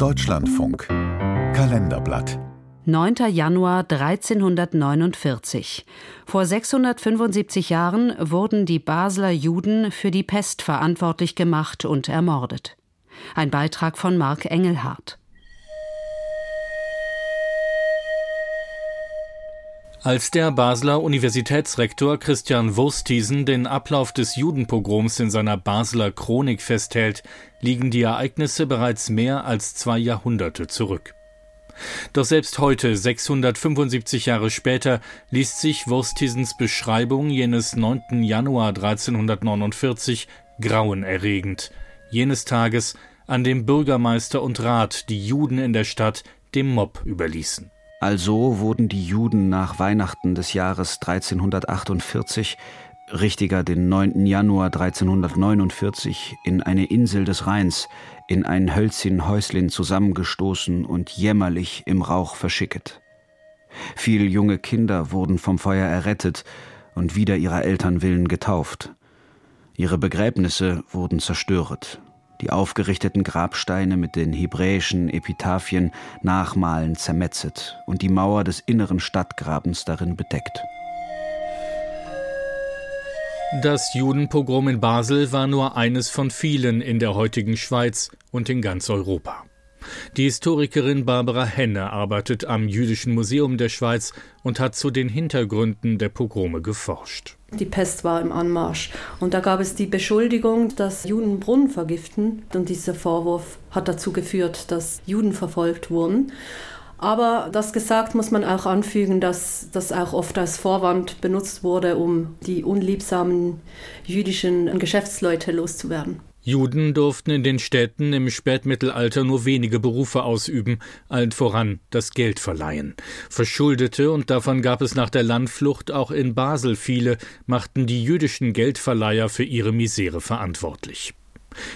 Deutschlandfunk Kalenderblatt 9. Januar 1349. Vor 675 Jahren wurden die Basler Juden für die Pest verantwortlich gemacht und ermordet. Ein Beitrag von Marc Engelhardt. Als der Basler Universitätsrektor Christian Wursthiesen den Ablauf des Judenpogroms in seiner Basler Chronik festhält, liegen die Ereignisse bereits mehr als zwei Jahrhunderte zurück. Doch selbst heute, 675 Jahre später, liest sich Wursthiesens Beschreibung jenes 9. Januar 1349 grauenerregend, jenes Tages, an dem Bürgermeister und Rat die Juden in der Stadt dem Mob überließen. Also wurden die Juden nach Weihnachten des Jahres 1348, richtiger den 9. Januar 1349, in eine Insel des Rheins, in ein Hölzchen Häuslin zusammengestoßen und jämmerlich im Rauch verschicket. Viel junge Kinder wurden vom Feuer errettet und wider ihrer Eltern willen getauft. Ihre Begräbnisse wurden zerstört die aufgerichteten Grabsteine mit den hebräischen Epitaphien nachmalen zermetzet und die Mauer des inneren Stadtgrabens darin bedeckt. Das Judenpogrom in Basel war nur eines von vielen in der heutigen Schweiz und in ganz Europa. Die Historikerin Barbara Henne arbeitet am Jüdischen Museum der Schweiz und hat zu den Hintergründen der Pogrome geforscht. Die Pest war im Anmarsch und da gab es die Beschuldigung, dass Juden Brunnen vergiften und dieser Vorwurf hat dazu geführt, dass Juden verfolgt wurden. Aber das gesagt muss man auch anfügen, dass das auch oft als Vorwand benutzt wurde, um die unliebsamen jüdischen Geschäftsleute loszuwerden. Juden durften in den Städten im Spätmittelalter nur wenige Berufe ausüben, allen voran das Geld verleihen. Verschuldete, und davon gab es nach der Landflucht auch in Basel viele, machten die jüdischen Geldverleiher für ihre Misere verantwortlich.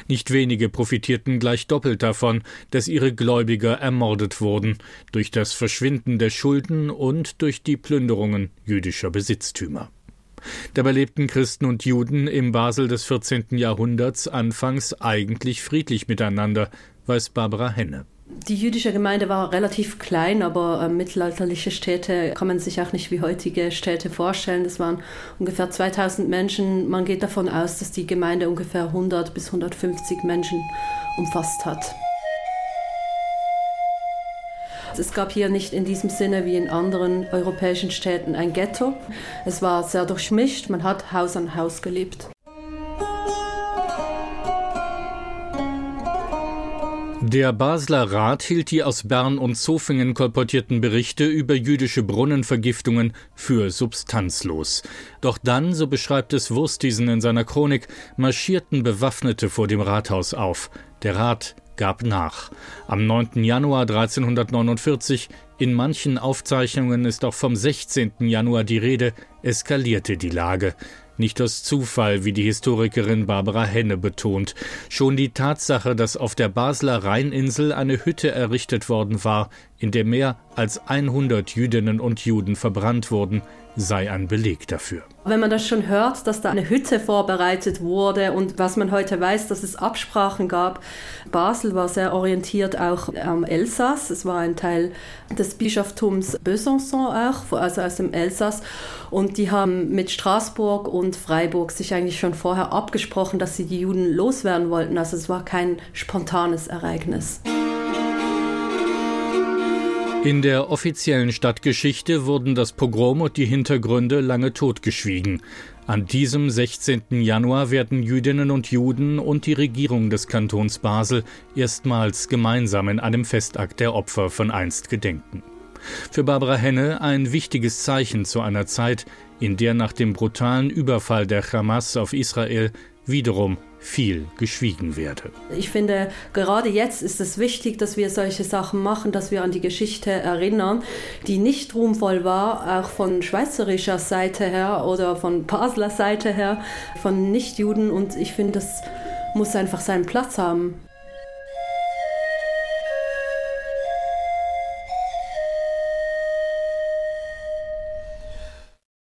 Nicht wenige profitierten gleich doppelt davon, dass ihre Gläubiger ermordet wurden, durch das Verschwinden der Schulden und durch die Plünderungen jüdischer Besitztümer. Dabei lebten Christen und Juden im Basel des 14. Jahrhunderts anfangs eigentlich friedlich miteinander, weiß Barbara Henne. Die jüdische Gemeinde war relativ klein, aber äh, mittelalterliche Städte kann man sich auch nicht wie heutige Städte vorstellen. Das waren ungefähr 2000 Menschen. Man geht davon aus, dass die Gemeinde ungefähr 100 bis 150 Menschen umfasst hat. Es gab hier nicht in diesem Sinne wie in anderen europäischen Städten ein Ghetto. Es war sehr durchmischt, man hat Haus an Haus gelebt. Der Basler Rat hielt die aus Bern und Zofingen kolportierten Berichte über jüdische Brunnenvergiftungen für substanzlos. Doch dann, so beschreibt es Wurstisen in seiner Chronik, marschierten Bewaffnete vor dem Rathaus auf. Der Rat gab nach. Am 9. Januar 1349, in manchen Aufzeichnungen ist auch vom 16. Januar die Rede, eskalierte die Lage. Nicht aus Zufall, wie die Historikerin Barbara Henne betont. Schon die Tatsache, dass auf der Basler Rheininsel eine Hütte errichtet worden war, in der mehr als 100 Jüdinnen und Juden verbrannt wurden, sei ein Beleg dafür. Wenn man das schon hört, dass da eine Hütte vorbereitet wurde und was man heute weiß, dass es Absprachen gab. Basel war sehr orientiert auch am Elsass. Es war ein Teil des Bischofstums Besançon auch, also aus dem Elsass. Und die haben mit Straßburg und Freiburg sich eigentlich schon vorher abgesprochen, dass sie die Juden loswerden wollten. Also es war kein spontanes Ereignis. In der offiziellen Stadtgeschichte wurden das Pogrom und die Hintergründe lange totgeschwiegen. An diesem 16. Januar werden Jüdinnen und Juden und die Regierung des Kantons Basel erstmals gemeinsam in einem Festakt der Opfer von einst gedenken. Für Barbara Henne ein wichtiges Zeichen zu einer Zeit, in der nach dem brutalen Überfall der Hamas auf Israel wiederum viel geschwiegen werde. Ich finde, gerade jetzt ist es wichtig, dass wir solche Sachen machen, dass wir an die Geschichte erinnern, die nicht ruhmvoll war, auch von schweizerischer Seite her oder von Basler Seite her, von Nichtjuden. Und ich finde, das muss einfach seinen Platz haben.